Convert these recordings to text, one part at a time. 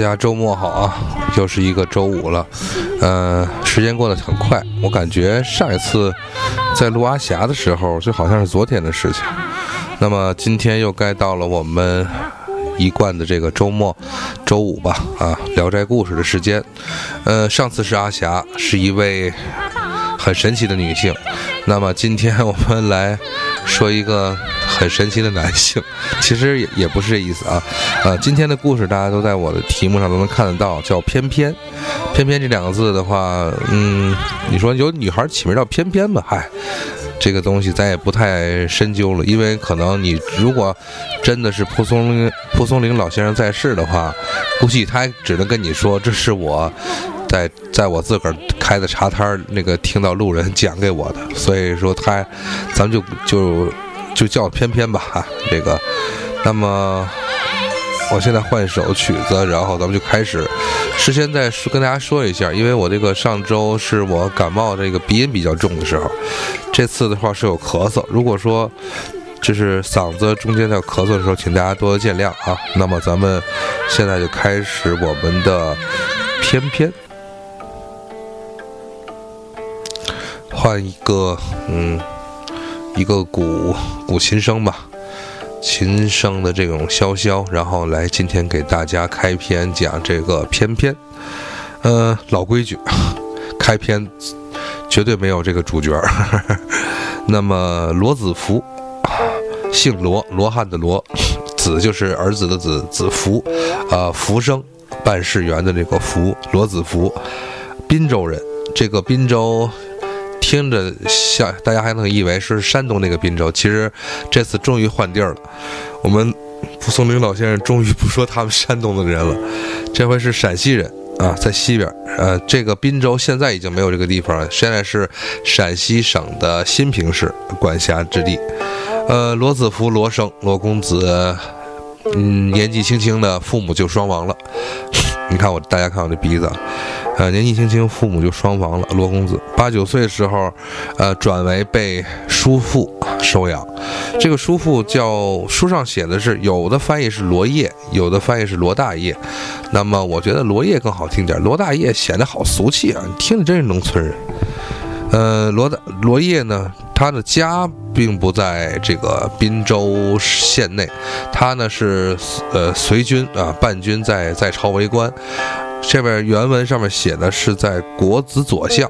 大家周末好啊，又是一个周五了，呃，时间过得很快，我感觉上一次在录阿霞的时候，就好像是昨天的事情。那么今天又该到了我们一贯的这个周末，周五吧，啊，聊斋故事的时间。呃，上次是阿霞，是一位很神奇的女性，那么今天我们来说一个。很神奇的男性，其实也也不是这意思啊，呃，今天的故事大家都在我的题目上都能看得到，叫偏偏，偏偏这两个字的话，嗯，你说有女孩起名叫偏偏吧？嗨，这个东西咱也不太深究了，因为可能你如果真的是蒲松龄蒲松龄老先生在世的话，估计他只能跟你说这是我在在我自个儿开的茶摊儿那个听到路人讲给我的，所以说他，咱们就就。就叫偏偏吧，哈，这个，那么我现在换一首曲子，然后咱们就开始。事先再跟大家说一下，因为我这个上周是我感冒这个鼻音比较重的时候，这次的话是有咳嗽。如果说就是嗓子中间在咳嗽的时候，请大家多多见谅啊。那么咱们现在就开始我们的偏偏，换一个，嗯。一个古古琴声吧，琴声的这种萧萧，然后来今天给大家开篇讲这个偏偏，呃，老规矩，开篇绝对没有这个主角。那么罗子福，姓罗，罗汉的罗，子就是儿子的子，子福，啊，福生办事员的这个福，罗子福，滨州人，这个滨州。听着像大家还能以为是山东那个滨州，其实这次终于换地儿了。我们蒲松龄老先生终于不说他们山东的人了，这回是陕西人啊，在西边。呃，这个滨州现在已经没有这个地方了，现在是陕西省的新平市管辖之地。呃，罗子福罗生罗公子，嗯，年纪轻轻的父母就双亡了。你看我，大家看我这鼻子。呃，年纪轻轻，父母就双亡了。罗公子八九岁的时候，呃，转为被叔父收养。这个叔父叫书上写的是，有的翻译是罗叶，有的翻译是罗大叶。那么我觉得罗叶更好听点，罗大叶显得好俗气啊，你听着真是农村人。呃，罗大罗烨呢，他的家并不在这个滨州县内，他呢是呃随军啊，伴军在在朝为官。这边原文上面写的是在国子左相，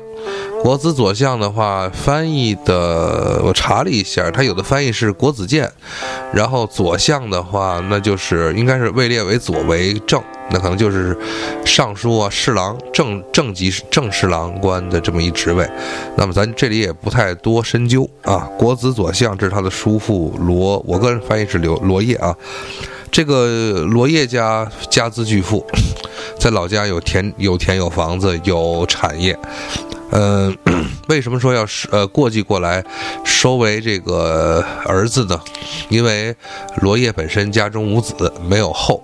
国子左相的话翻译的我查了一下，他有的翻译是国子监，然后左相的话那就是应该是位列为左为正，那可能就是尚书啊、侍郎、正正级正侍郎官的这么一职位。那么咱这里也不太多深究啊。国子左相这是他的叔父罗，我个人翻译是刘罗烨啊。这个罗烨家家资巨富。在老家有田有田有房子有产业，嗯，为什么说要是呃过继过来收为这个儿子呢？因为罗烨本身家中无子没有后，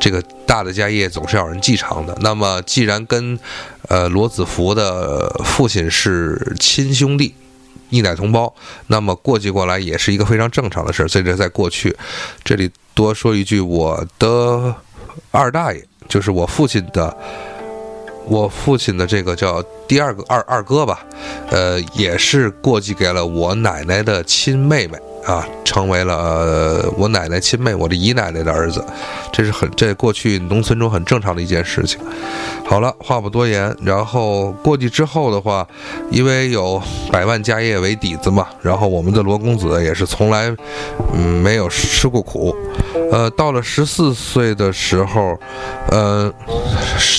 这个大的家业总是要人继承的。那么既然跟呃罗子福的父亲是亲兄弟，一奶同胞，那么过继过来也是一个非常正常的事儿。所以这在过去，这里多说一句，我的二大爷。就是我父亲的，我父亲的这个叫第二个二二哥吧，呃，也是过继给了我奶奶的亲妹妹。啊，成为了我奶奶亲妹，我的姨奶奶的儿子，这是很这过去农村中很正常的一件事情。好了，话不多言，然后过继之后的话，因为有百万家业为底子嘛，然后我们的罗公子也是从来嗯没有吃过苦。呃，到了十四岁的时候，呃，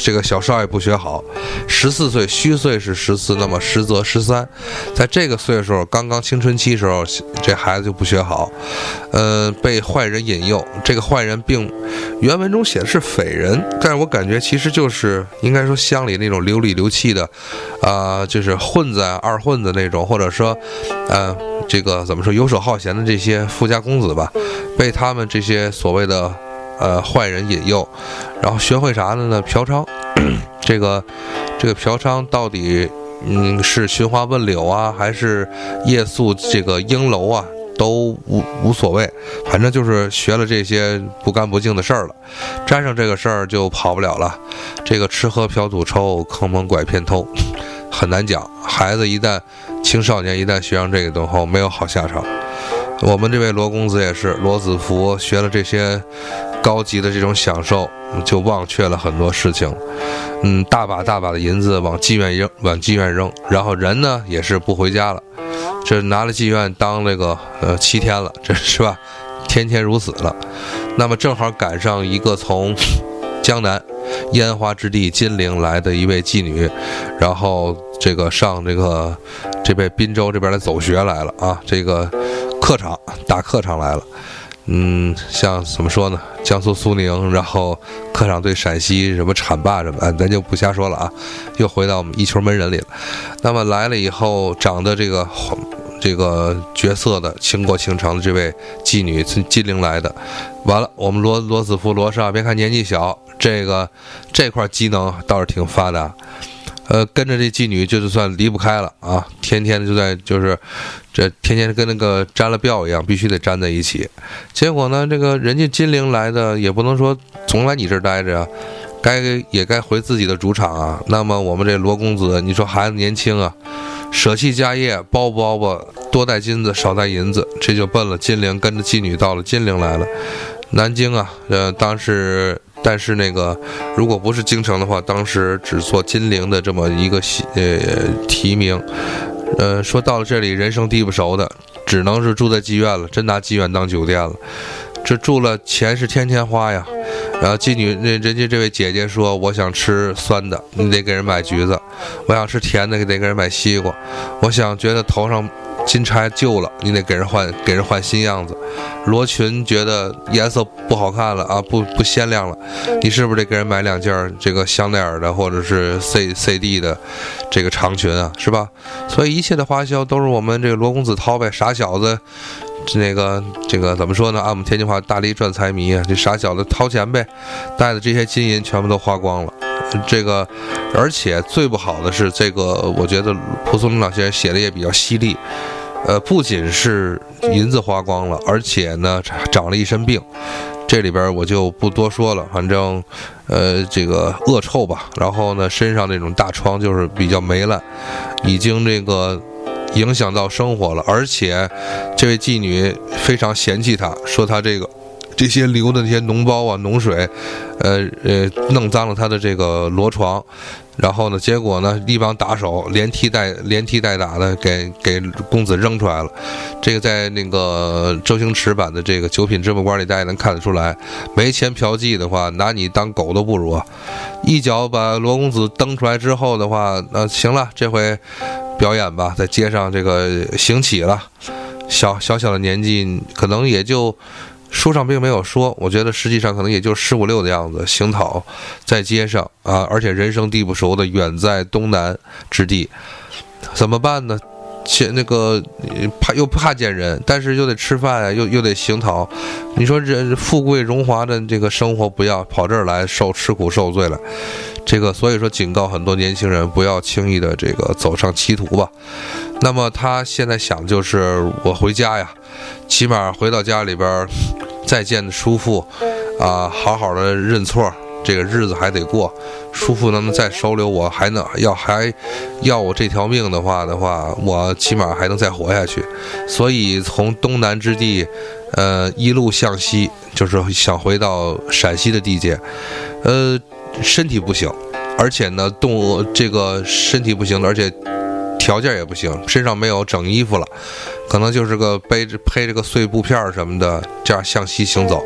这个小少爷不学好，十四岁虚岁是十四，那么实则十三，在这个岁数刚刚青春期时候，这孩子就。不学好，呃，被坏人引诱。这个坏人并原文中写的是匪人，但是我感觉其实就是应该说乡里那种流里流气的，啊，就是混子、二混子那种，或者说，呃，这个怎么说游手好闲的这些富家公子吧，被他们这些所谓的呃坏人引诱，然后学会啥了呢？嫖娼。这个这个嫖娼到底，嗯，是寻花问柳啊，还是夜宿这个鹰楼啊？都无无所谓，反正就是学了这些不干不净的事儿了，沾上这个事儿就跑不了了。这个吃喝嫖赌抽，坑蒙拐骗偷，很难讲。孩子一旦青少年一旦学上这个东后，没有好下场。我们这位罗公子也是罗子福，学了这些高级的这种享受，就忘却了很多事情。嗯，大把大把的银子往妓院扔，往妓院扔，然后人呢也是不回家了。这拿了妓院当那个呃七天了，这是吧？天天如此了。那么正好赶上一个从江南烟花之地金陵来的一位妓女，然后这个上这个这边滨州这边来走学来了啊，这个客场打客场来了。嗯，像怎么说呢？江苏苏宁，然后客场对陕西什么浐灞什么，咱就不瞎说了啊。又回到我们一球门人里了。那么来了以后，长得这个这个角色的倾国倾城的这位妓女，从金陵来的。完了，我们罗罗斯福罗少，别看年纪小，这个这块机能倒是挺发达。呃，跟着这妓女就算离不开了啊，天天就在就是，这天天跟那个沾了标一样，必须得粘在一起。结果呢，这个人家金陵来的也不能说总来你这儿待着呀，该也该回自己的主场啊。那么我们这罗公子，你说孩子年轻啊，舍弃家业，包不包吧，多带金子，少带银子，这就奔了金陵，跟着妓女到了金陵来了。南京啊，呃，当时。但是那个，如果不是京城的话，当时只做金陵的这么一个呃提名，呃，说到了这里人生地不熟的，只能是住在妓院了，真拿妓院当酒店了。这住了钱是天天花呀。然后妓女那人家这位姐姐说，我想吃酸的，你得给人买橘子；我想吃甜的，得给人买西瓜；我想觉得头上。金钗旧了，你得给人换，给人换新样子。罗裙觉得颜色不好看了啊，不不鲜亮了，你是不是得给人买两件这个香奈儿的或者是 C C D 的这个长裙啊，是吧？所以一切的花销都是我们这个罗公子掏呗。傻小子，是那个这个怎么说呢？按我们天津话，大力赚财迷啊，这傻小子掏钱呗，带的这些金银全部都花光了。这个，而且最不好的是，这个我觉得蒲松龄老先生写的也比较犀利。呃，不仅是银子花光了，而且呢，长了一身病。这里边我就不多说了，反正，呃，这个恶臭吧。然后呢，身上那种大疮就是比较霉烂，已经这个影响到生活了。而且，这位妓女非常嫌弃他，说他这个这些流的那些脓包啊、脓水，呃呃，弄脏了他的这个罗床。然后呢？结果呢？一帮打手连踢带连踢带打的，给给公子扔出来了。这个在那个周星驰版的这个《九品芝麻官》里，大家能看得出来。没钱嫖妓的话，拿你当狗都不如。一脚把罗公子蹬出来之后的话，那行了，这回表演吧，在街上这个行起了。小小小的年纪，可能也就。书上并没有说，我觉得实际上可能也就十五六的样子，行讨在街上啊，而且人生地不熟的，远在东南之地，怎么办呢？且那个怕又怕见人，但是又得吃饭啊，又又得行讨。你说这富贵荣华的这个生活不要，跑这儿来受吃苦受罪了。这个所以说警告很多年轻人不要轻易的这个走上歧途吧。那么他现在想就是我回家呀，起码回到家里边再见叔父啊，好好的认错。这个日子还得过，叔父能再收留我，还能要还要我这条命的话的话，我起码还能再活下去。所以从东南之地，呃，一路向西，就是想回到陕西的地界。呃，身体不行，而且呢，动这个身体不行，而且条件也不行，身上没有整衣服了，可能就是个背着配着个碎布片什么的，这样向西行走。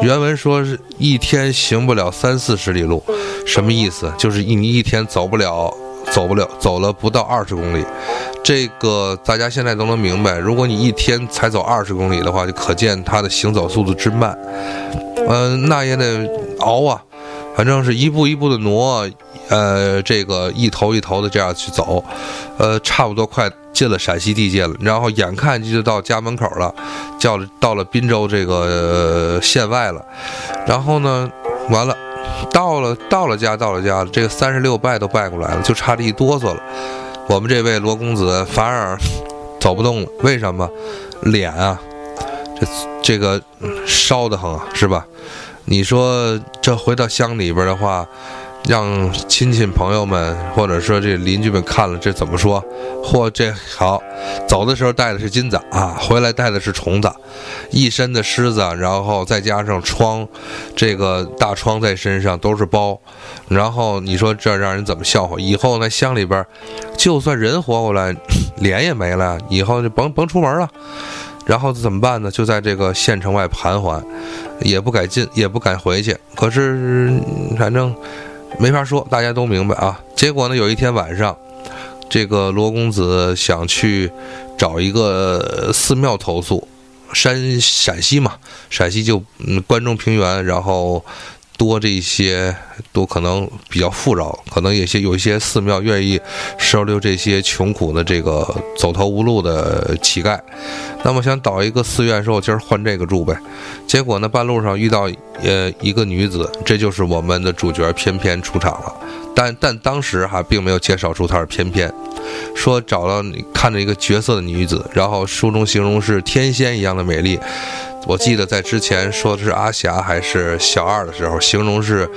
原文说是一天行不了三四十里路，什么意思？就是你一天走不了，走不了，走了不到二十公里。这个大家现在都能明白。如果你一天才走二十公里的话，就可见他的行走速度之慢。嗯，那也得熬啊，反正是一步一步的挪。呃，这个一头一头的这样去走，呃，差不多快进了陕西地界了，然后眼看就到家门口了，叫到了滨州这个县外了，然后呢，完了，到了到了家到了家，这个三十六拜都拜过来了，就差这一哆嗦了，我们这位罗公子反而走不动了，为什么？脸啊这这个烧得慌啊，是吧？你说这回到乡里边的话。让亲戚朋友们，或者说这邻居们看了，这怎么说？嚯，这好，走的时候带的是金子啊，回来带的是虫子，一身的虱子，然后再加上疮，这个大疮在身上都是包，然后你说这让人怎么笑话？以后那乡里边，就算人活过来，脸也没了，以后就甭甭出门了。然后怎么办呢？就在这个县城外盘桓，也不敢进，也不敢回去。可是反正。没法说，大家都明白啊。结果呢，有一天晚上，这个罗公子想去找一个寺庙投诉，山陕西嘛，陕西就嗯关中平原，然后。多这些都可能比较富饶，可能有些有一些寺庙愿意收留这些穷苦的这个走投无路的乞丐。那么想倒一个寺院，说我今儿换这个住呗。结果呢，半路上遇到呃一个女子，这就是我们的主角翩翩出场了。但但当时哈并没有介绍出她是翩翩，说找到看着一个绝色的女子，然后书中形容是天仙一样的美丽。我记得在之前说的是阿霞还是小二的时候，形容是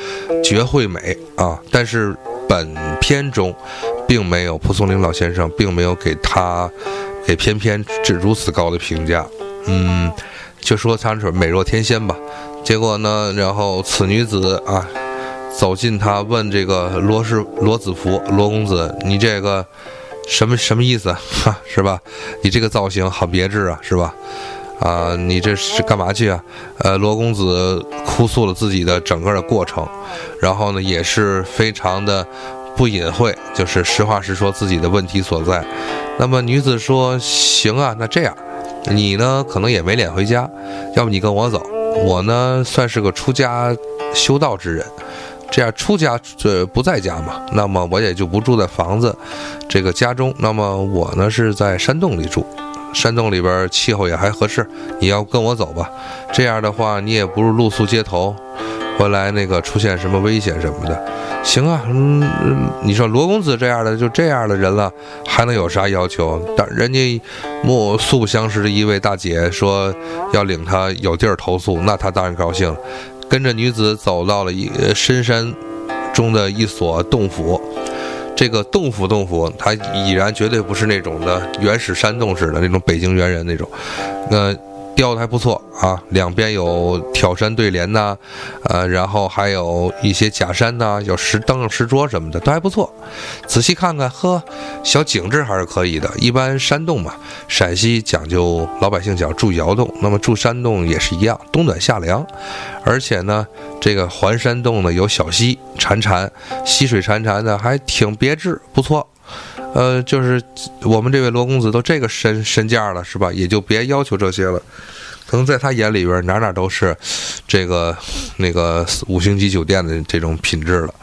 绝会美啊。但是本片中，并没有蒲松龄老先生并没有给他给翩翩这如此高的评价。嗯，就说她是美若天仙吧。结果呢，然后此女子啊，走近他问这个罗氏罗子福罗公子，你这个什么什么意思？哈，是吧？你这个造型好别致啊，是吧？啊，你这是干嘛去啊？呃，罗公子哭诉了自己的整个的过程，然后呢，也是非常的不隐晦，就是实话实说自己的问题所在。那么女子说：“行啊，那这样，你呢可能也没脸回家，要不你跟我走，我呢算是个出家修道之人，这样出家这不在家嘛，那么我也就不住在房子这个家中，那么我呢是在山洞里住。”山洞里边气候也还合适，你要跟我走吧。这样的话，你也不是露宿街头，回来那个出现什么危险什么的。行啊，嗯，你说罗公子这样的就这样的人了，还能有啥要求？但人家莫素不相识的一位大姐说要领他有地儿投宿，那他当然高兴了，跟着女子走到了一深山中的一所洞府。这个洞府，洞府，它已然绝对不是那种的原始山洞似的那种北京猿人那种，那。雕的还不错啊，两边有挑山对联呐，呃，然后还有一些假山呐，有石凳、石桌什么的，都还不错。仔细看看，呵，小景致还是可以的。一般山洞嘛，陕西讲究老百姓讲住窑洞，那么住山洞也是一样，冬暖夏凉。而且呢，这个环山洞呢有小溪潺潺，溪水潺潺的，还挺别致，不错。呃，就是我们这位罗公子都这个身身价了，是吧？也就别要求这些了。可能在他眼里边，哪哪都是这个那个五星级酒店的这种品质了。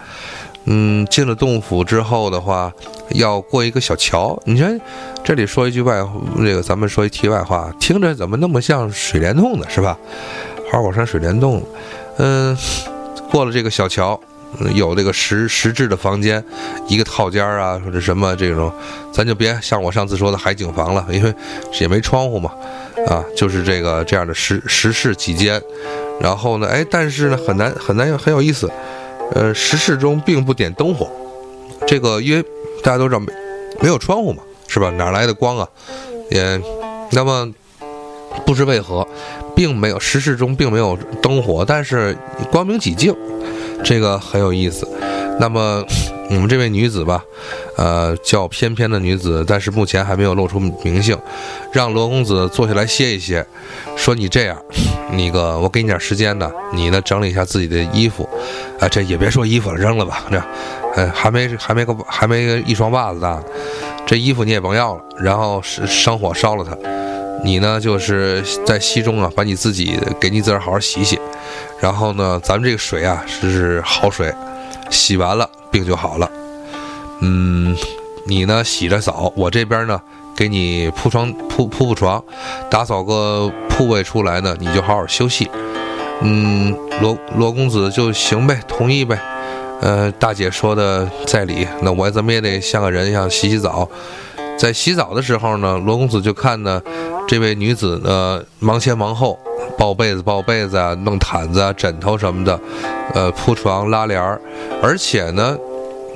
嗯，进了洞府之后的话，要过一个小桥。你说这里说一句外，这个咱们说一题外话，听着怎么那么像水帘洞呢？是吧？花果山水帘洞。嗯，过了这个小桥。有这个石石质的房间，一个套间啊，或者什么这种，咱就别像我上次说的海景房了，因为也没窗户嘛，啊，就是这个这样的石石室几间，然后呢，哎，但是呢，很难很难很有意思，呃，石室中并不点灯火，这个因为大家都知道没没有窗户嘛，是吧？哪来的光啊？也，那么不知为何，并没有石室中并没有灯火，但是光明几净。这个很有意思，那么我们这位女子吧，呃，叫翩翩的女子，但是目前还没有露出名姓，让罗公子坐下来歇一歇，说你这样，那个我给你点时间呢，你呢整理一下自己的衣服，啊，这也别说衣服了，扔了吧，这，呃，还没还没个还没一双袜子大，这衣服你也甭要了，然后生火烧了它，你呢就是在溪中啊，把你自己给你自个儿好好洗洗。然后呢，咱们这个水啊是好水，洗完了病就好了。嗯，你呢洗着澡，我这边呢给你铺床铺铺铺床，打扫个铺位出来呢，你就好好休息。嗯，罗罗公子就行呗，同意呗。呃，大姐说的在理，那我怎么也得像个人一样洗洗澡。在洗澡的时候呢，罗公子就看呢，这位女子呢忙前忙后，抱被子、抱被子啊，弄毯子啊、枕头什么的，呃，铺床、拉帘儿，而且呢，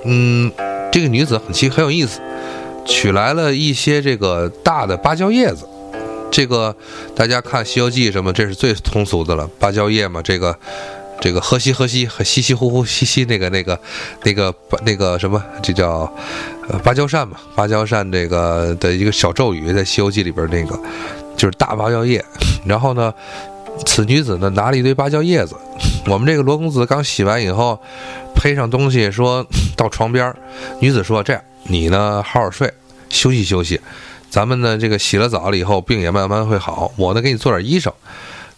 嗯，这个女子很奇很有意思，取来了一些这个大的芭蕉叶子。这个大家看《西游记》什么，这是最通俗的了，芭蕉叶嘛，这个。这个喝西喝西，稀稀呼呼嘻嘻，那个那个那个那个什么，这叫呃芭蕉扇嘛？芭蕉扇这个的一个小咒语，在《西游记》里边那个就是大芭蕉叶。然后呢，此女子呢拿了一堆芭蕉叶子。我们这个罗公子刚洗完以后，配上东西，说到床边女子说：“这样，你呢好好睡，休息休息。咱们呢这个洗了澡了以后，病也慢慢会好。我呢给你做点衣裳。”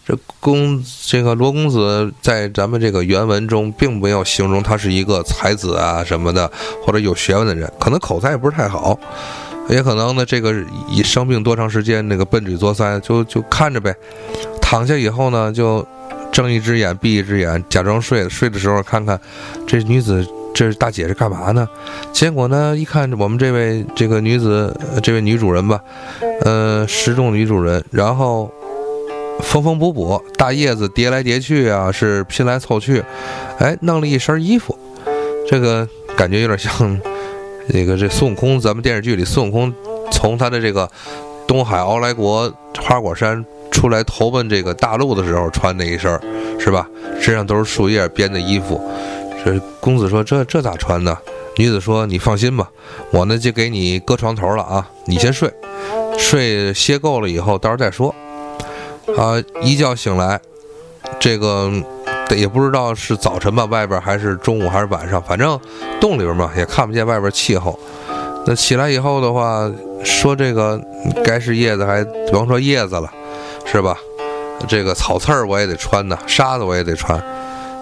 这公这个罗公子在咱们这个原文中并没有形容他是一个才子啊什么的，或者有学问的人，可能口才也不是太好，也可能呢这个一生病多长时间，那个笨嘴作腮，就就看着呗。躺下以后呢，就睁一只眼闭一只眼，假装睡。睡的时候看看这女子，这大姐是干嘛呢？结果呢一看我们这位这个女子，这位女主人吧，呃，失重女主人，然后。缝缝补补，大叶子叠来叠去啊，是拼来凑去，哎，弄了一身衣服，这个感觉有点像那个这孙悟空，咱们电视剧里孙悟空从他的这个东海傲来国花果山出来投奔这个大陆的时候穿那一身，是吧？身上都是树叶编的衣服。这公子说：“这这咋穿呢？”女子说：“你放心吧，我呢就给你搁床头了啊，你先睡，睡歇够了以后，到时候再说。”啊！一觉醒来，这个也不知道是早晨吧，外边还是中午还是晚上，反正洞里边嘛也看不见外边气候。那起来以后的话，说这个该是叶子还甭说叶子了，是吧？这个草刺儿我也得穿呢，沙子我也得穿。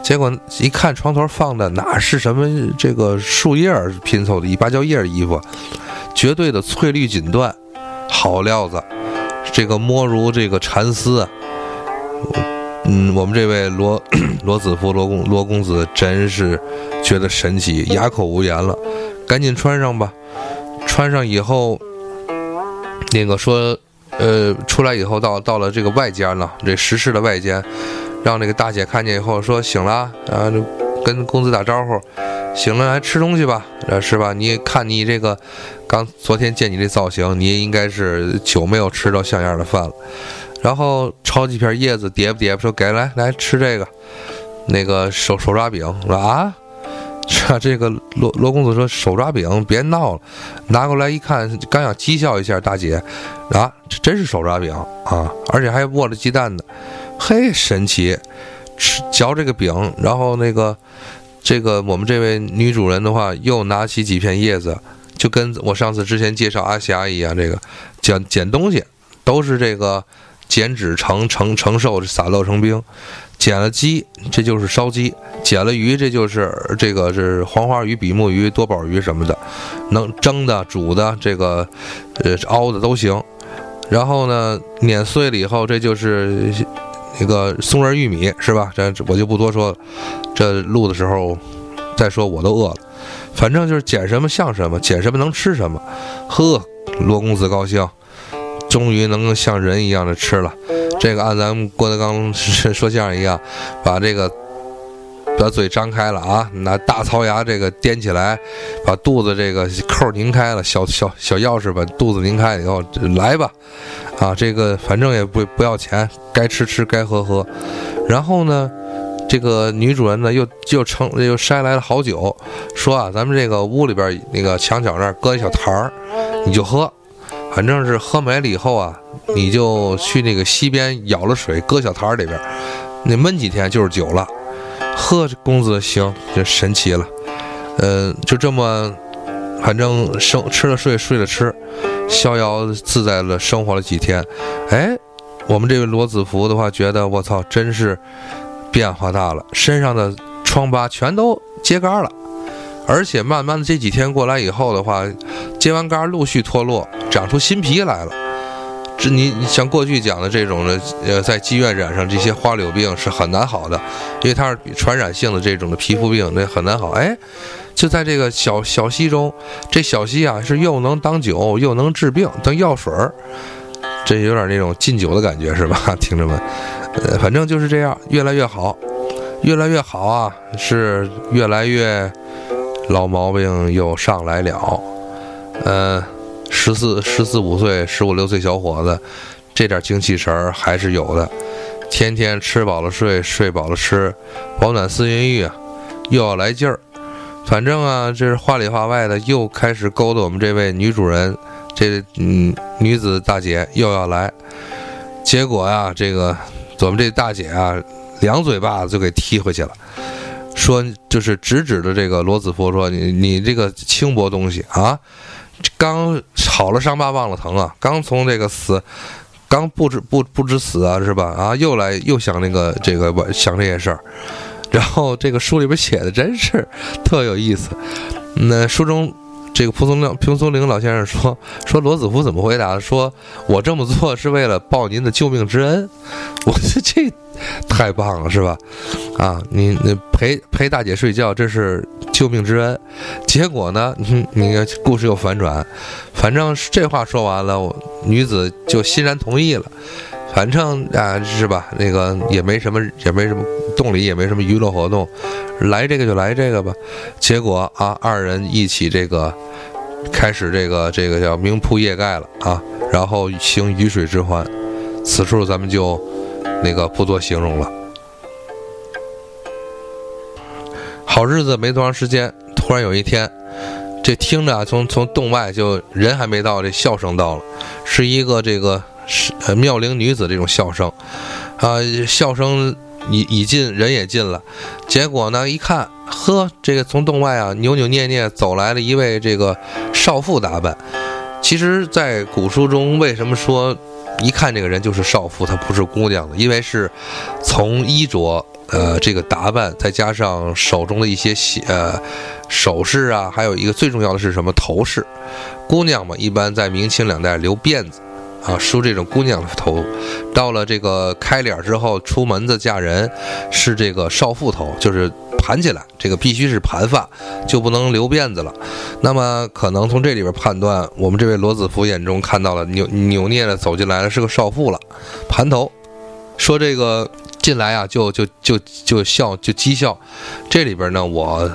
结果一看床头放的哪是什么这个树叶拼凑的一芭蕉叶衣服，绝对的翠绿锦缎，好料子。这个摸如这个蚕丝，嗯，我们这位罗 罗子夫罗公罗公子真是觉得神奇，哑口无言了。赶紧穿上吧，穿上以后，那个说，呃，出来以后到到了这个外间了，这石室的外间，让那个大姐看见以后说醒了，啊，跟公子打招呼，醒了来吃东西吧，是吧？你看你这个。刚昨天见你这造型，你也应该是久没有吃到像样的饭了。然后抄几片叶子叠吧叠吧，说给来来吃这个，那个手手抓饼说啊，这这个罗罗公子说手抓饼别闹了，拿过来一看，刚想讥笑一下大姐，啊，这真是手抓饼啊，而且还握了鸡蛋呢，嘿，神奇，吃嚼这个饼，然后那个这个我们这位女主人的话，又拿起几片叶子。就跟我上次之前介绍阿霞一样，这个捡捡东西都是这个剪纸成成成寿，撒漏成冰。捡了鸡，这就是烧鸡；捡了鱼，这就是这个是黄花鱼、比目鱼、多宝鱼什么的，能蒸的、煮的，这个呃熬的都行。然后呢，碾碎了以后，这就是那个松仁玉米，是吧？这我就不多说了。这录的时候再说，我都饿了。反正就是捡什么像什么，捡什么能吃什么。呵，罗公子高兴，终于能够像人一样的吃了。这个按咱们郭德纲说相声一样，把这个把嘴张开了啊，拿大槽牙这个掂起来，把肚子这个扣拧开了，小小小钥匙把肚子拧开以后，来吧，啊，这个反正也不不要钱，该吃吃，该喝喝。然后呢？这个女主人呢，又又称又筛来了好酒，说啊，咱们这个屋里边那个墙角那儿搁一小坛儿，你就喝，反正是喝没了以后啊，你就去那个溪边舀了水，搁小坛儿里边，那闷几天就是酒了。喝，公子行，就神奇了。嗯，就这么，反正生吃了睡，睡了吃，逍遥自在了生活了几天。哎，我们这位罗子福的话，觉得我操，真是。变化大了，身上的疮疤全都揭干了，而且慢慢的这几天过来以后的话，揭完干陆续脱落，长出新皮来了。这你你像过去讲的这种的，呃，在妓院染上这些花柳病是很难好的，因为它是传染性的这种的皮肤病，那很难好。哎，就在这个小小溪中，这小溪啊是又能当酒又能治病当药水儿，这有点那种禁酒的感觉是吧，听着们？呃，反正就是这样，越来越好，越来越好啊，是越来越老毛病又上来了。呃，十四十四五岁、十五六岁小伙子，这点精气神儿还是有的，天天吃饱了睡，睡饱了吃，保暖思淫欲，又要来劲儿。反正啊，这是话里话外的，又开始勾搭我们这位女主人，这嗯女子大姐又要来。结果呀，这个。我们这大姐啊，两嘴巴子就给踢回去了，说就是直指着这个罗子福说：“你你这个轻薄东西啊，刚好了伤疤忘了疼啊，刚从这个死，刚不知不不知死啊是吧？啊，又来又想那个这个想这些事儿，然后这个书里边写的真是特有意思，那书中。”这个蒲松龄蒲松龄老先生说说罗子福怎么回答？说我这么做是为了报您的救命之恩。我说这太棒了，是吧？啊，你你陪陪大姐睡觉，这是救命之恩。结果呢，你你看故事又反转，反正这话说完了，女子就欣然同意了。反正啊，是吧？那个也没什么，也没什么洞里，也没什么娱乐活动，来这个就来这个吧。结果啊，二人一起这个开始这个这个叫明铺夜盖了啊，然后行鱼水之欢。此处咱们就那个不做形容了。好日子没多长时间，突然有一天，这听着从从洞外就人还没到，这笑声到了，是一个这个。是呃妙龄女子这种笑声，啊，笑声已已近，人也近了。结果呢，一看，呵，这个从洞外啊扭扭捏捏走来了一位这个少妇打扮。其实，在古书中，为什么说一看这个人就是少妇，她不是姑娘呢？因为是从衣着，呃，这个打扮，再加上手中的一些呃首饰啊，还有一个最重要的是什么头饰。姑娘嘛，一般在明清两代留辫子。啊，梳这种姑娘头，到了这个开脸之后，出门子嫁人是这个少妇头，就是盘起来，这个必须是盘发，就不能留辫子了。那么可能从这里边判断，我们这位罗子福眼中看到了扭扭捏的走进来的是个少妇了，盘头，说这个进来啊，就就就就笑就讥笑。这里边呢，我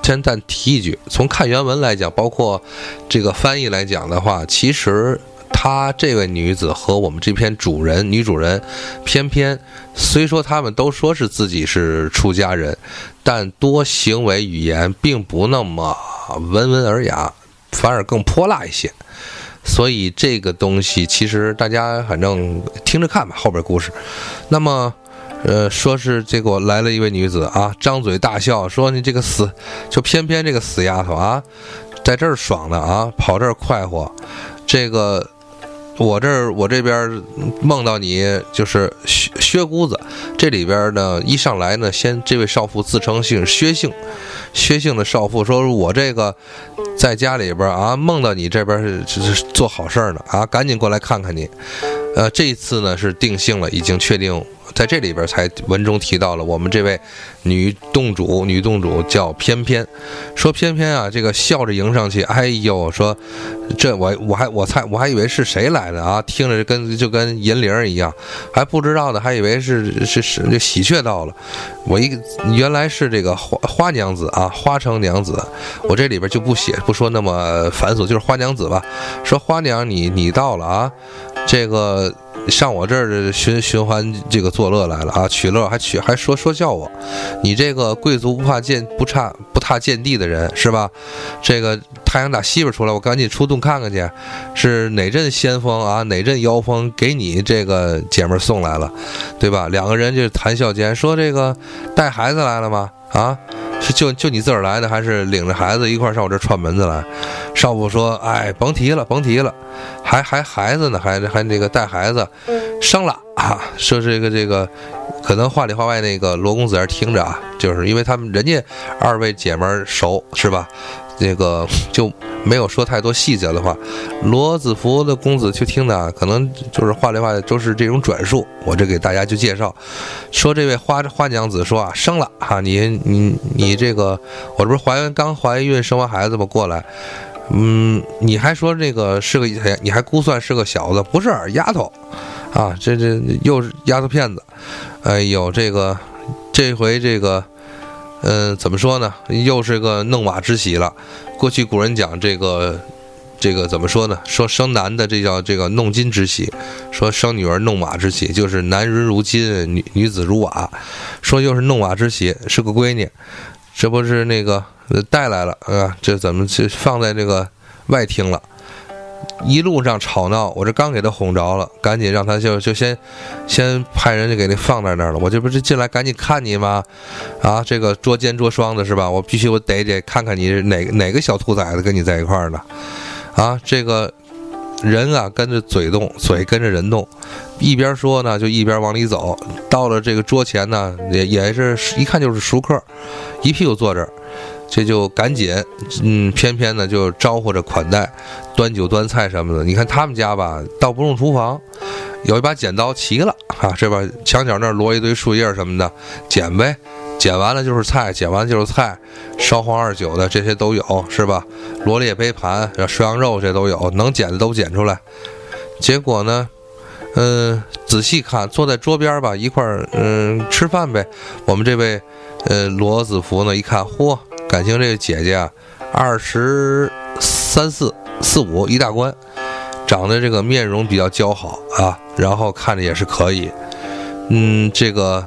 先暂提一句，从看原文来讲，包括这个翻译来讲的话，其实。她这位女子和我们这篇主人女主人，偏偏虽说他们都说是自己是出家人，但多行为语言并不那么温文尔雅，反而更泼辣一些。所以这个东西其实大家反正听着看吧，后边故事。那么，呃，说是结果来了一位女子啊，张嘴大笑说：“你这个死，就偏偏这个死丫头啊，在这儿爽呢啊，跑这儿快活，这个。”我这儿，我这边梦到你就是薛薛姑子，这里边呢一上来呢，先这位少妇自称姓薛姓，薛姓的少妇说：“我这个在家里边啊，梦到你这边是是做好事儿呢啊，赶紧过来看看你。”呃，这一次呢是定性了，已经确定。在这里边才文中提到了我们这位女洞主，女洞主叫翩翩，说翩翩啊，这个笑着迎上去，哎呦，说这我我还我猜我还以为是谁来的啊，听着跟就跟银铃一样，还不知道呢，还以为是是是这喜鹊到了，我一原来是这个花花娘子啊，花城娘子，我这里边就不写不说那么繁琐，就是花娘子吧，说花娘你你到了啊，这个。上我这儿寻寻欢这个作乐来了啊，取乐还取还说说笑我，你这个贵族不怕见不差不踏见地的人是吧？这个太阳打西边出来，我赶紧出洞看看去，是哪阵先锋啊？哪阵妖风给你这个姐们送来了，对吧？两个人就谈笑间说这个带孩子来了吗？啊？是就就你自个儿来的，还是领着孩子一块上我这串门子来？少妇说：“哎，甭提了，甭提了，还还孩子呢，还还那个带孩子，生了啊。”说这个这个，可能话里话外那个罗公子在听着啊，就是因为他们人家二位姐们熟是吧？这个就没有说太多细节的话。罗子福的公子去听的，可能就是话里话都是这种转述。我这给大家就介绍，说这位花花娘子说啊，生了哈，你你你这个，我这不是怀孕刚怀孕生完孩子吗？过来，嗯，你还说这个是个，你还估算是个小子，不是丫头啊，这这又是丫头片子。哎呦，这个这回这个。嗯，怎么说呢？又是个弄瓦之喜了。过去古人讲这个，这个怎么说呢？说生男的这叫这个弄金之喜，说生女儿弄瓦之喜，就是男人如金，女女子如瓦。说又是弄瓦之喜，是个闺女，这不是那个带来了啊？这怎么就放在这个外厅了？一路上吵闹，我这刚给他哄着了，赶紧让他就就先，先派人就给你放在那儿了。我这不是进来赶紧看你吗？啊，这个捉奸捉双的是吧？我必须我得得看看你哪哪个小兔崽子跟你在一块儿呢？啊，这个人啊跟着嘴动，嘴跟着人动，一边说呢就一边往里走。到了这个桌前呢，也也是一看就是熟客，一屁股坐这儿。这就赶紧，嗯，偏偏呢就招呼着款待，端酒端菜什么的。你看他们家吧，倒不用厨房，有一把剪刀齐了啊，这边墙角那儿摞一堆树叶什么的，剪呗，剪完了就是菜，剪完就是菜，烧黄二酒的这些都有，是吧？罗列杯盘，涮羊肉这都有，能剪的都剪出来。结果呢，嗯，仔细看，坐在桌边吧，一块儿嗯吃饭呗。我们这位呃罗子福呢，一看，嚯！感情这个姐姐啊，二十三四四五一大关，长得这个面容比较姣好啊，然后看着也是可以。嗯，这个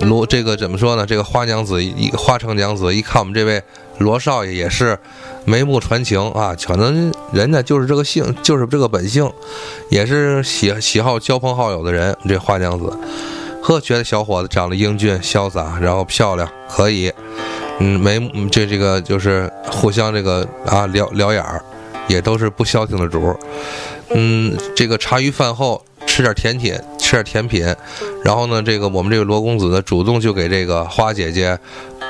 罗这个怎么说呢？这个花娘子一花城娘子一看我们这位罗少爷也是眉目传情啊，可能人家就是这个性，就是这个本性，也是喜喜好交朋好友的人。这花娘子呵，觉得小伙子长得英俊潇洒，然后漂亮，可以。嗯，没，这这个就是互相这个啊聊聊眼儿，也都是不消停的主儿。嗯，这个茶余饭后吃点甜品，吃点甜品，然后呢，这个我们这个罗公子呢，主动就给这个花姐姐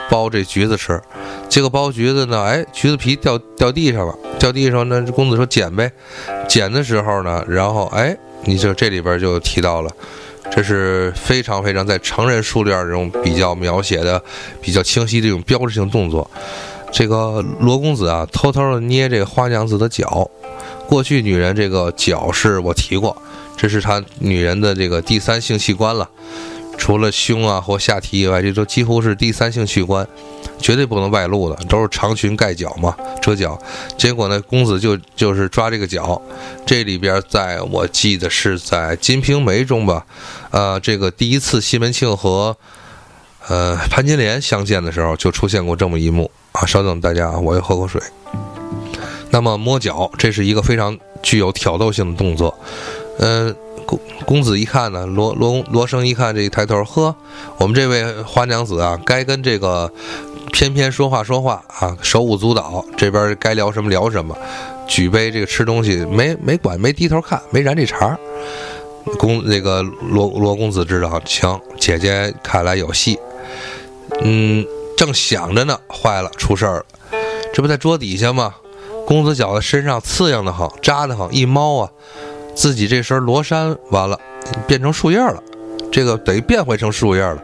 剥这橘子吃。结果剥橘子呢，哎，橘子皮掉掉地上了，掉地上，那公子说捡呗。捡的时候呢，然后哎，你就这里边就提到了。这是非常非常在成人书里边这种比较描写的比较清晰的一种标志性动作。这个罗公子啊，偷偷的捏这个花娘子的脚。过去女人这个脚是我提过，这是她女人的这个第三性器官了。除了胸啊或下体以外，这都几乎是第三性器官，绝对不能外露的，都是长裙盖脚嘛，遮脚。结果呢，公子就就是抓这个脚，这里边在我记得是在《金瓶梅》中吧，呃，这个第一次西门庆和呃潘金莲相见的时候，就出现过这么一幕啊。稍等，大家啊，我要喝口水。那么摸脚，这是一个非常具有挑逗性的动作，嗯。公公子一看呢，罗罗罗生一看，这一抬头，呵，我们这位花娘子啊，该跟这个翩翩说话说话啊，手舞足蹈，这边该聊什么聊什么，举杯这个吃东西，没没管，没低头看，没燃这茬。公那个罗罗公子知道，行，姐姐看来有戏。嗯，正想着呢，坏了，出事儿了，这不在桌底下吗？公子觉得身上刺痒的很，扎的很，一猫啊。自己这身罗衫完了，变成树叶了，这个等于变回成树叶了。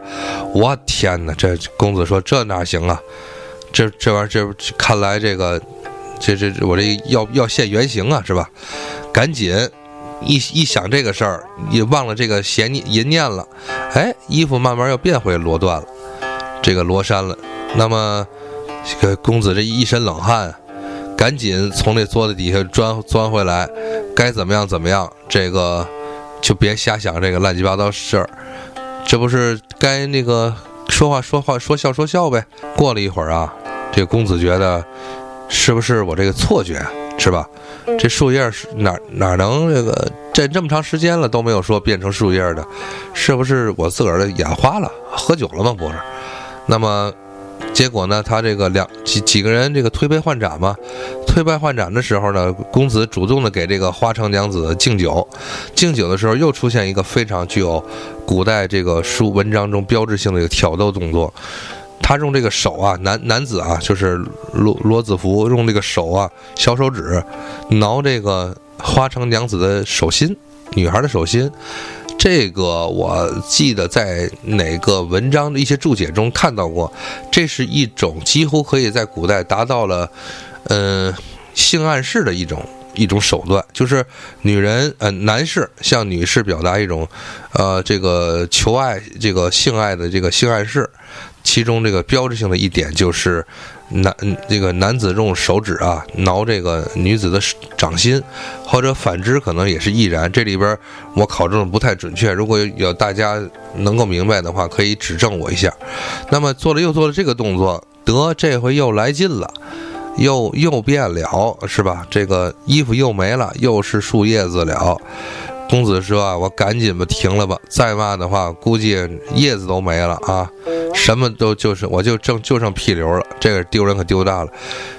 我天哪！这公子说这哪行啊？这这玩意儿，这看来这个，这这我这要要现原形啊，是吧？赶紧一一想这个事儿，也忘了这个邪念淫念了。哎，衣服慢慢又变回罗缎了，这个罗衫了。那么，这个公子这一身冷汗。赶紧从那桌子底下钻钻回来，该怎么样怎么样，这个就别瞎想这个乱七八糟事儿。这不是该那个说话说话说笑说笑呗。过了一会儿啊，这公子觉得是不是我这个错觉是吧？这树叶是哪哪能这个这这么长时间了都没有说变成树叶的，是不是我自个儿的眼花了？喝酒了吗？不是。那么。结果呢，他这个两几几个人这个推杯换盏嘛，推杯换盏的时候呢，公子主动的给这个花城娘子敬酒，敬酒的时候又出现一个非常具有古代这个书文章中标志性的一个挑逗动作，他用这个手啊，男男子啊，就是罗罗子福用这个手啊，小手指挠这个花城娘子的手心，女孩的手心。这个我记得在哪个文章的一些注解中看到过，这是一种几乎可以在古代达到了，呃，性暗示的一种一种手段，就是女人呃男士向女士表达一种，呃这个求爱这个性爱的这个性暗示，其中这个标志性的一点就是。男这个男子用手指啊挠这个女子的掌心，或者反之可能也是亦然。这里边我考证的不太准确，如果有大家能够明白的话，可以指正我一下。那么做了又做了这个动作，得这回又来劲了，又又变了，是吧？这个衣服又没了，又是树叶子了。公子说啊，我赶紧吧，停了吧，再骂的话，估计叶子都没了啊，什么都就是我就正就剩屁流了，这个丢人可丢大了。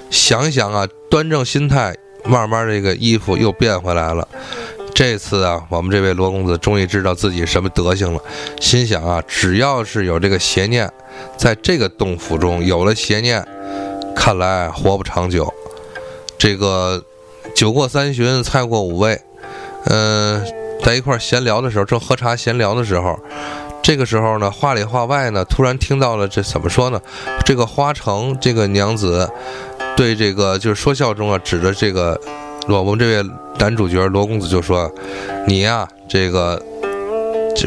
想一想啊，端正心态，慢慢这个衣服又变回来了。这次啊，我们这位罗公子终于知道自己什么德行了，心想啊，只要是有这个邪念，在这个洞府中有了邪念，看来活不长久。这个酒过三巡，菜过五味。嗯，在一块闲聊的时候，正喝茶闲聊的时候，这个时候呢，话里话外呢，突然听到了这怎么说呢？这个花城这个娘子对这个就是说笑中啊，指着这个我们这位男主角罗公子就说：“你呀，这个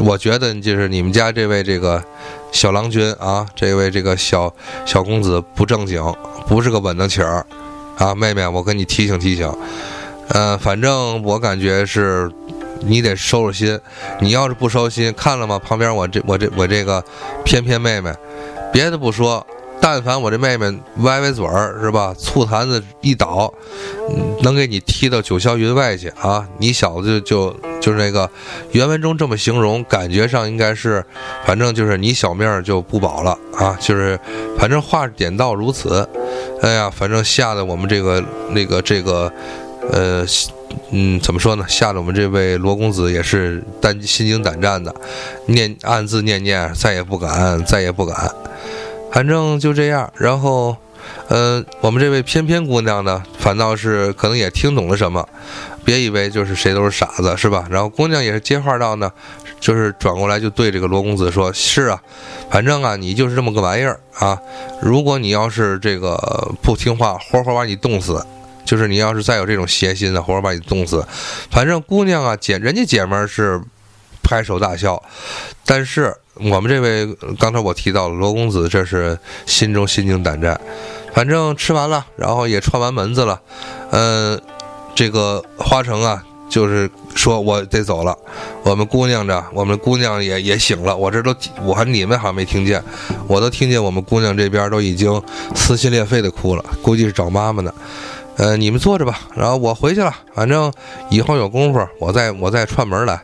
我觉得就是你们家这位这个小郎君啊，这位这个小小公子不正经，不是个稳当起儿啊，妹妹，我跟你提醒提醒。”呃，反正我感觉是，你得收收心。你要是不收心，看了吗？旁边我这我这我这个翩翩妹妹，别的不说，但凡我这妹妹歪歪嘴儿是吧？醋坛子一倒，能给你踢到九霄云外去啊！你小子就就是那个原文中这么形容，感觉上应该是，反正就是你小命就不保了啊！就是反正话点到如此，哎呀，反正吓得我们这个那个这个。呃，嗯，怎么说呢？吓得我们这位罗公子也是胆心惊胆战的，念暗自念念，再也不敢，再也不敢。反正就这样。然后，呃，我们这位翩翩姑娘呢，反倒是可能也听懂了什么。别以为就是谁都是傻子，是吧？然后姑娘也是接话到呢，就是转过来就对这个罗公子说：“是啊，反正啊，你就是这么个玩意儿啊。如果你要是这个不听话，活活把你冻死。”就是你要是再有这种邪心的，活活把你冻死。反正姑娘啊，姐人家姐们儿是拍手大笑，但是我们这位刚才我提到了罗公子，这是心中心惊胆战。反正吃完了，然后也串完门子了，嗯，这个花城啊，就是说我得走了。我们姑娘着，我们姑娘也也醒了。我这都，我还你们好像没听见，我都听见我们姑娘这边都已经撕心裂肺的哭了，估计是找妈妈呢。呃，你们坐着吧，然后我回去了。反正以后有功夫，我再我再串门来。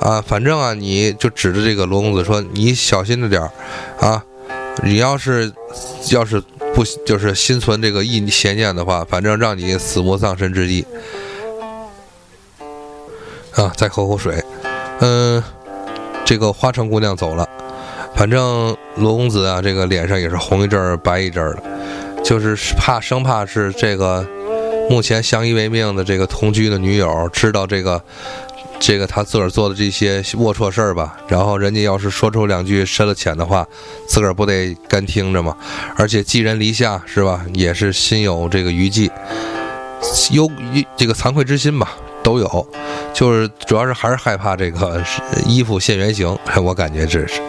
啊，反正啊，你就指着这个罗公子说：“你小心着点儿，啊，你要是要是不就是心存这个意邪念的话，反正让你死无葬身之地。”啊，再喝口水。嗯，这个花城姑娘走了，反正罗公子啊，这个脸上也是红一阵儿白一阵儿的，就是怕生怕是这个。目前相依为命的这个同居的女友知道这个，这个他自个儿做的这些龌龊事儿吧？然后人家要是说出两句深了浅的话，自个儿不得干听着吗？而且寄人篱下是吧？也是心有这个余悸，忧这个惭愧之心吧，都有。就是主要是还是害怕这个衣服现原形，我感觉这是。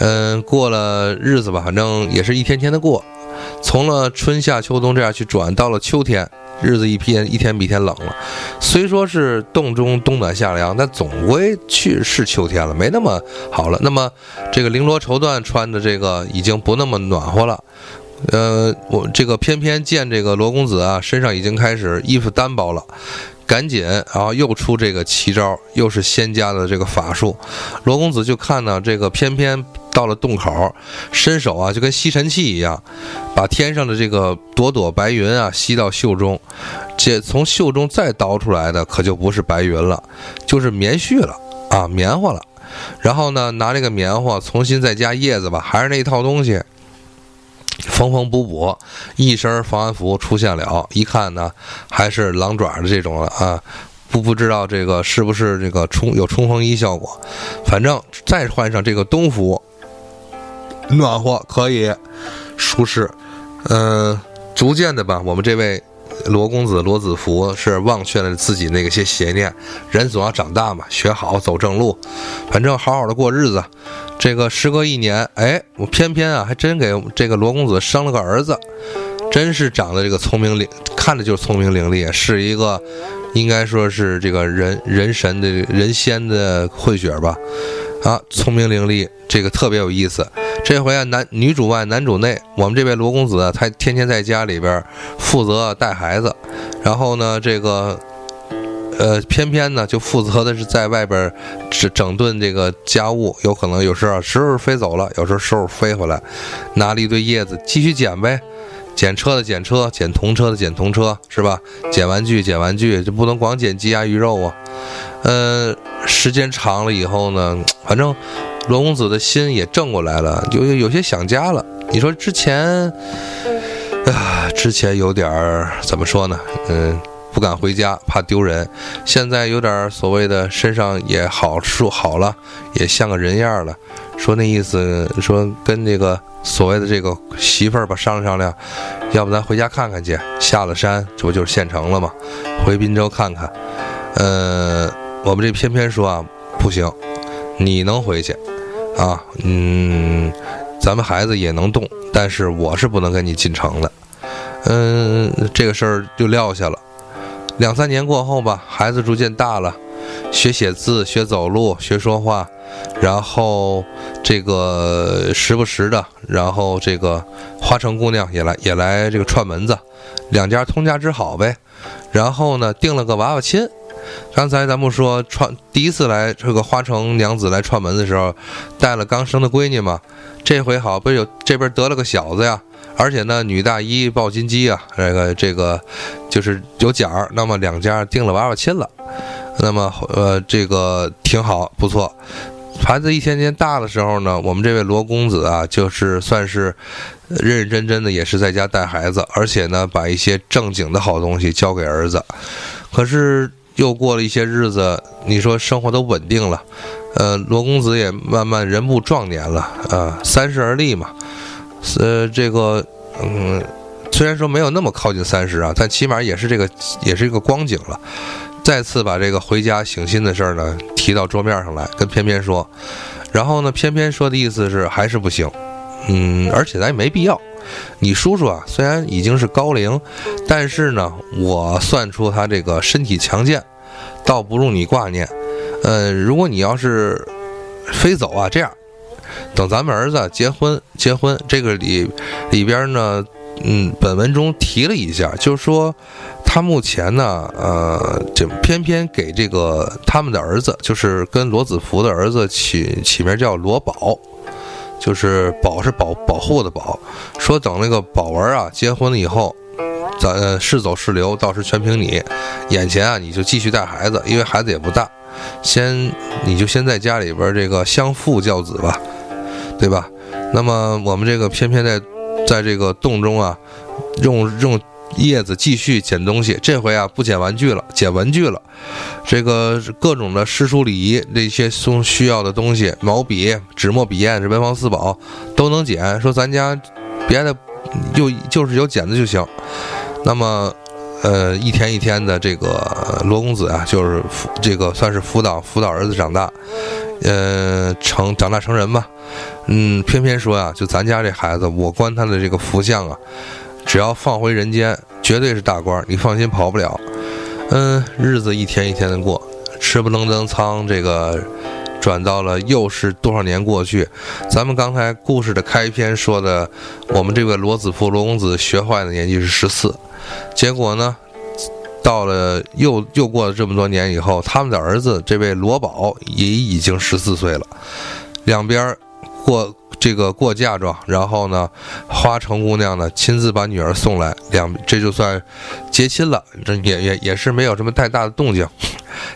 嗯，过了日子吧，反正也是一天天的过，从了春夏秋冬这样去转，到了秋天。日子一天一天比一天冷了，虽说是冬中冬暖夏凉，但总归去是秋天了，没那么好了。那么这个绫罗绸缎穿的这个已经不那么暖和了。呃，我这个偏偏见这个罗公子啊，身上已经开始衣服单薄了，赶紧然后又出这个奇招，又是仙家的这个法术。罗公子就看到这个偏偏。到了洞口，伸手啊，就跟吸尘器一样，把天上的这个朵朵白云啊吸到袖中，这从袖中再倒出来的可就不是白云了，就是棉絮了啊，棉花了。然后呢，拿这个棉花重新再加叶子吧，还是那一套东西，缝缝补补，一身防寒服出现了，一看呢还是狼爪的这种了啊，不不知道这个是不是这个冲有冲锋衣效果，反正再换上这个冬服，暖和可以舒适，嗯，逐渐的吧，我们这位。罗公子罗子福是忘却了自己那些邪念，人总要长大嘛，学好走正路，反正好好的过日子。这个时隔一年，哎，我偏偏啊，还真给这个罗公子生了个儿子，真是长得这个聪明伶，看着就是聪明伶俐，是一个应该说是这个人人神的人仙的混血吧。啊，聪明伶俐，这个特别有意思。这回啊，男女主外男主内，我们这位罗公子他天天在家里边负责带孩子，然后呢，这个呃，偏偏呢就负责的是在外边整整顿这个家务，有可能有时候时候飞走了，有时候时候飞回来，拿了一堆叶子继续捡呗，捡车的捡车，捡童车的捡童车，是吧？捡玩具捡玩具，就不能光捡鸡鸭鱼肉啊。呃，时间长了以后呢，反正罗公子的心也正过来了，有有有些想家了。你说之前，啊，之前有点儿怎么说呢？嗯，不敢回家，怕丢人。现在有点所谓的身上也好说好了，也像个人样了。说那意思，说跟这个所谓的这个媳妇儿吧商量商量，要不咱回家看看去。下了山，这不就是县城了吗？回滨州看看。呃。我们这偏偏说啊，不行，你能回去，啊，嗯，咱们孩子也能动，但是我是不能跟你进城的，嗯，这个事儿就撂下了。两三年过后吧，孩子逐渐大了，学写字，学走路，学说话，然后这个时不时的，然后这个花城姑娘也来也来这个串门子，两家通家之好呗，然后呢，定了个娃娃亲。刚才咱们说串第一次来这个花城娘子来串门的时候，带了刚生的闺女嘛。这回好，不是有这边得了个小子呀，而且呢女大一抱金鸡啊，这个这个就是有奖儿。那么两家定了娃娃亲了，那么呃这个挺好，不错。孩子一天天大的时候呢，我们这位罗公子啊，就是算是认认真真的也是在家带孩子，而且呢把一些正经的好东西交给儿子。可是。又过了一些日子，你说生活都稳定了，呃，罗公子也慢慢人不壮年了啊，三十而立嘛，呃，这个，嗯，虽然说没有那么靠近三十啊，但起码也是这个，也是一个光景了。再次把这个回家省心的事儿呢提到桌面上来，跟偏偏说，然后呢，偏偏说的意思是还是不行，嗯，而且咱也没必要。你叔叔啊，虽然已经是高龄，但是呢，我算出他这个身体强健，倒不用你挂念。呃，如果你要是飞走啊，这样，等咱们儿子结婚，结婚这个里里边呢，嗯，本文中提了一下，就是说他目前呢，呃，就偏偏给这个他们的儿子，就是跟罗子福的儿子起起名叫罗宝。就是保是保保护的保，说等那个宝文啊结婚了以后，咱是走是留，到时全凭你。眼前啊，你就继续带孩子，因为孩子也不大，先你就先在家里边这个相夫教子吧，对吧？那么我们这个偏偏在在这个洞中啊，用用。叶子继续捡东西，这回啊不捡玩具了，捡文具了。这个各种的诗书礼仪那些送需要的东西，毛笔、纸墨笔砚，这文房四宝都能捡。说咱家别的就就是有剪子就行。那么，呃，一天一天的这个罗公子啊，就是这个算是辅导辅导儿子长大，呃，成长大成人吧。嗯，偏偏说呀，就咱家这孩子，我观他的这个福相啊。只要放回人间，绝对是大官，你放心跑不了。嗯，日子一天一天的过，吃不能登仓，这个转到了又是多少年过去？咱们刚才故事的开篇说的，我们这位罗子福罗公子学坏的年纪是十四，结果呢，到了又又过了这么多年以后，他们的儿子这位罗宝也已经十四岁了，两边过。这个过嫁妆，然后呢，花城姑娘呢亲自把女儿送来，两这就算结亲了。这也也也是没有什么太大的动静，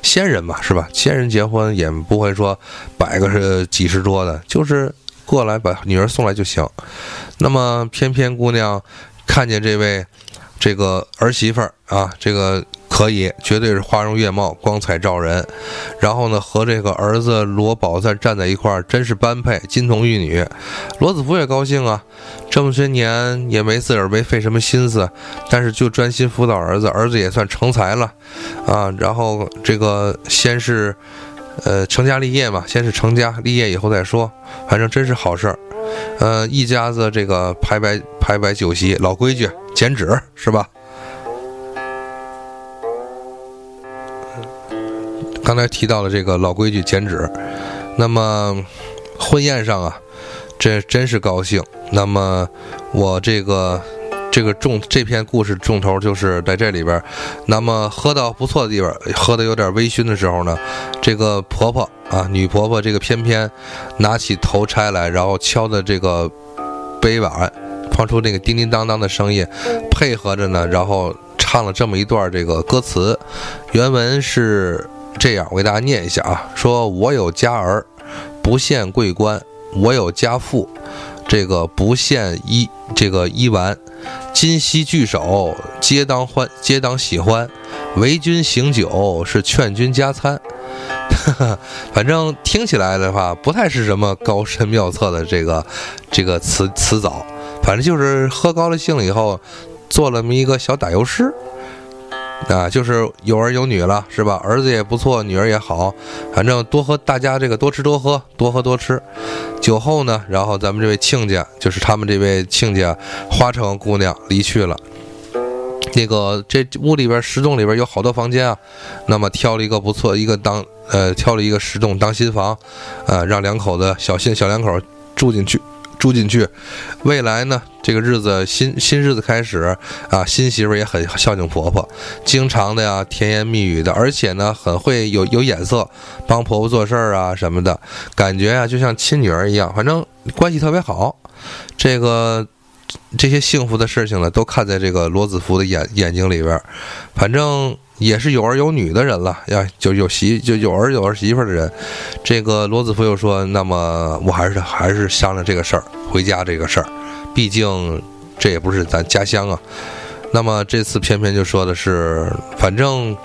仙人嘛是吧？仙人结婚也不会说摆个是几十桌的，就是过来把女儿送来就行。那么偏偏姑娘看见这位这个儿媳妇儿啊，这个。可以，绝对是花容月貌，光彩照人。然后呢，和这个儿子罗宝在站在一块儿，真是般配，金童玉女。罗子福也高兴啊，这么些年也没自个儿没费什么心思，但是就专心辅导儿子，儿子也算成才了啊。然后这个先是，呃，成家立业嘛，先是成家立业以后再说，反正真是好事儿。呃，一家子这个排摆排摆酒席，老规矩，剪纸是吧？刚才提到了这个老规矩剪纸，那么婚宴上啊，这真是高兴。那么我这个这个重这篇故事重头就是在这里边。那么喝到不错的地方，喝的有点微醺的时候呢，这个婆婆啊，女婆婆这个偏偏拿起头钗来，然后敲的这个杯碗，放出那个叮叮当当的声音，配合着呢，然后唱了这么一段这个歌词，原文是。这样，我给大家念一下啊，说我有家儿，不羡贵官；我有家父，这个不羡衣这个衣完。今夕聚首，皆当欢，皆当喜欢。为君行酒，是劝君加餐。反正听起来的话，不太是什么高深妙策的这个这个词词藻，反正就是喝高了兴了以后，做了那么一个小打油诗。啊，就是有儿有女了，是吧？儿子也不错，女儿也好，反正多和大家这个多吃多喝，多喝多吃。酒后呢，然后咱们这位亲家，就是他们这位亲家花城姑娘离去了。那个这屋里边十栋里边有好多房间啊，那么挑了一个不错，一个当呃挑了一个十栋当新房，呃，让两口子小新小两口住进去。住进去，未来呢？这个日子新新日子开始啊，新媳妇也很孝敬婆婆，经常的呀甜言蜜语的，而且呢很会有有眼色，帮婆婆做事儿啊什么的，感觉啊就像亲女儿一样，反正关系特别好。这个这些幸福的事情呢，都看在这个罗子福的眼眼睛里边，反正。也是有儿有女的人了呀，就有媳就有儿有儿媳妇的人。这个罗子夫又说：“那么我还是还是商量这个事儿，回家这个事儿，毕竟这也不是咱家乡啊。”那么这次偏偏就说的是，反正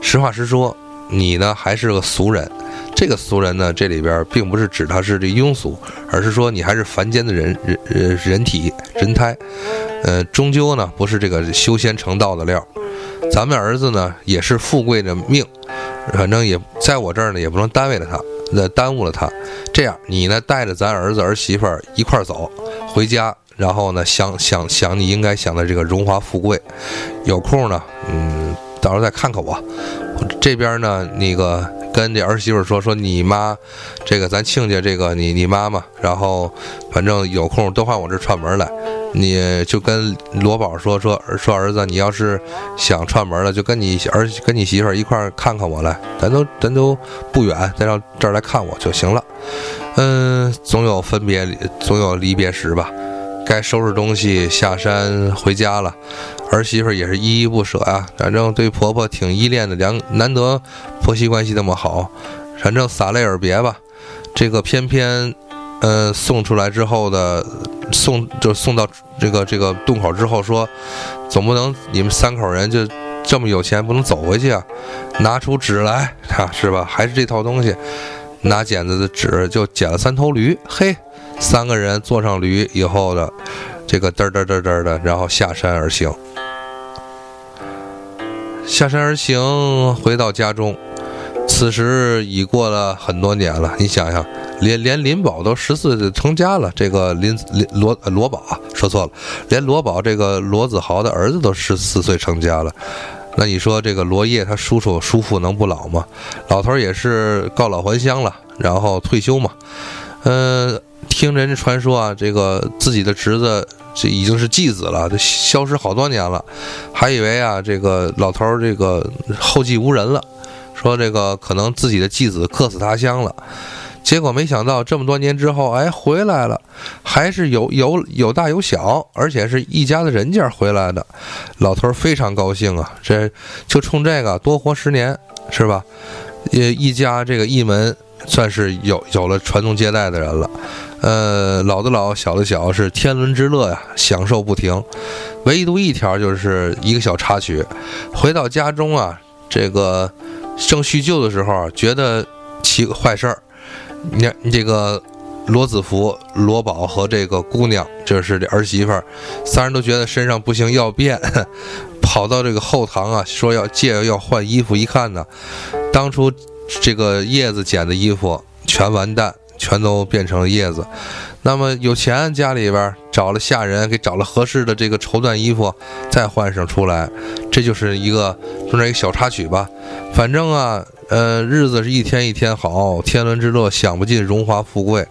实话实说，你呢还是个俗人。这个俗人呢，这里边并不是指他是这庸俗，而是说你还是凡间的人人呃人体人胎，呃，终究呢不是这个修仙成道的料。咱们儿子呢也是富贵的命，反正也在我这儿呢，也不能耽误了他，那耽误了他。这样，你呢带着咱儿子儿媳妇儿一块儿走回家，然后呢想想想你应该想的这个荣华富贵。有空呢，嗯，到时候再看看我。这边呢，那个跟这儿媳妇说说你妈，这个咱亲家这个你你妈妈，然后反正有空都上我这串门来。你就跟罗宝说说说儿子，你要是想串门了，就跟你儿跟你媳妇一块儿看看我来，咱都咱都不远，再到这儿来看我就行了。嗯，总有分别，总有离别时吧。该收拾东西下山回家了，儿媳妇也是依依不舍呀。反正对婆婆挺依恋的，两难得婆媳关系那么好，反正洒泪而别吧。这个偏偏，嗯，送出来之后的。送就送到这个这个洞口之后，说总不能你们三口人就这么有钱，不能走回去啊！拿出纸来，啊，是吧？还是这套东西，拿剪子的纸就剪了三头驴。嘿，三个人坐上驴以后的这个嘚嘚嘚嘚的，然后下山而行。下山而行，回到家中。此时已过了很多年了，你想想，连连林宝都十四岁成家了，这个林林罗罗宝啊，说错了，连罗宝这个罗子豪的儿子都十四岁成家了，那你说这个罗烨他叔叔叔父能不老吗？老头也是告老还乡了，然后退休嘛，嗯，听人家传说啊，这个自己的侄子这已经是继子了，这消失好多年了，还以为啊，这个老头这个后继无人了。说这个可能自己的继子客死他乡了，结果没想到这么多年之后，哎，回来了，还是有有有大有小，而且是一家的人家回来的，老头非常高兴啊，这就冲这个多活十年是吧？也一家这个一门算是有有了传宗接代的人了。呃，老的老，小的小，是天伦之乐呀，享受不停。唯独一条就是一个小插曲，回到家中啊，这个正叙旧的时候，觉得奇坏事儿。你看，这个罗子福、罗宝和这个姑娘，就是这儿媳妇儿，三人都觉得身上不行，要变，跑到这个后堂啊，说要借要换衣服。一看呢，当初这个叶子剪的衣服全完蛋，全都变成了叶子。那么有钱，家里边找了下人，给找了合适的这个绸缎衣服，再换上出来，这就是一个中间一个小插曲吧。反正啊，呃，日子是一天一天好，天伦之乐享不尽，荣华富贵。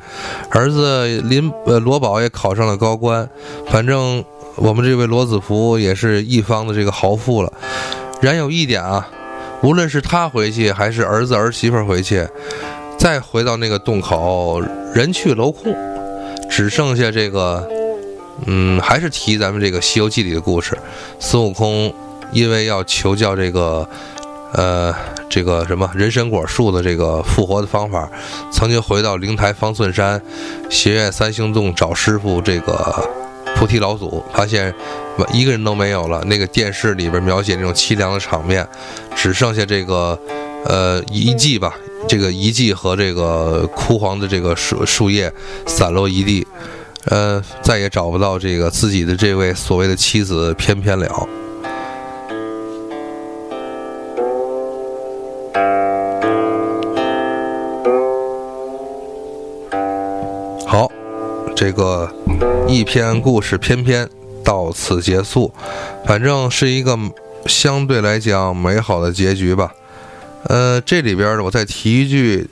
儿子林呃罗宝也考上了高官，反正我们这位罗子福也是一方的这个豪富了。然有一点啊，无论是他回去，还是儿子儿媳妇回去，再回到那个洞口，人去楼空。只剩下这个，嗯，还是提咱们这个《西游记》里的故事。孙悟空因为要求教这个，呃，这个什么人参果树的这个复活的方法，曾经回到灵台方寸山、斜院三星洞找师傅这个菩提老祖，发现一个人都没有了。那个电视里边描写那种凄凉的场面，只剩下这个，呃，遗迹吧。这个遗迹和这个枯黄的这个树树叶散落一地，呃，再也找不到这个自己的这位所谓的妻子翩翩了。这个一篇故事翩翩到此结束，反正是一个相对来讲美好的结局吧。呃，这里边呢，我再提一句，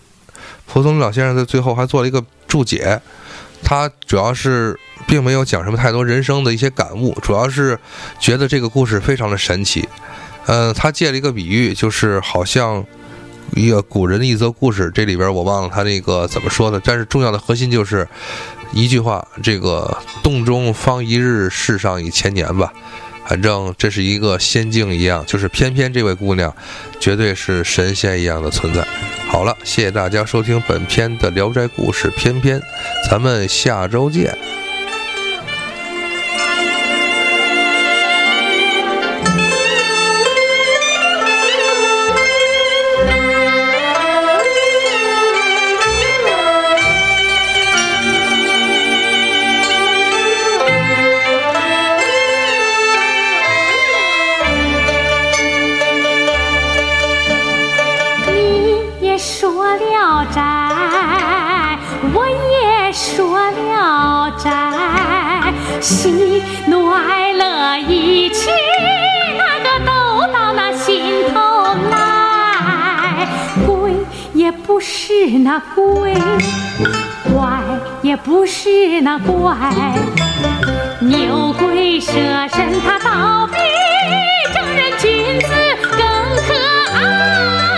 蒲松龄老先生在最后还做了一个注解，他主要是并没有讲什么太多人生的一些感悟，主要是觉得这个故事非常的神奇。呃，他借了一个比喻，就是好像一个古人的一则故事，这里边我忘了他那个怎么说的，但是重要的核心就是一句话：这个洞中方一日，世上已千年吧。反正这是一个仙境一样，就是偏偏这位姑娘，绝对是神仙一样的存在。好了，谢谢大家收听本片的《聊斋故事》偏偏，咱们下周见。是那鬼怪也不是那怪。牛鬼蛇神他倒比正人君子更可爱。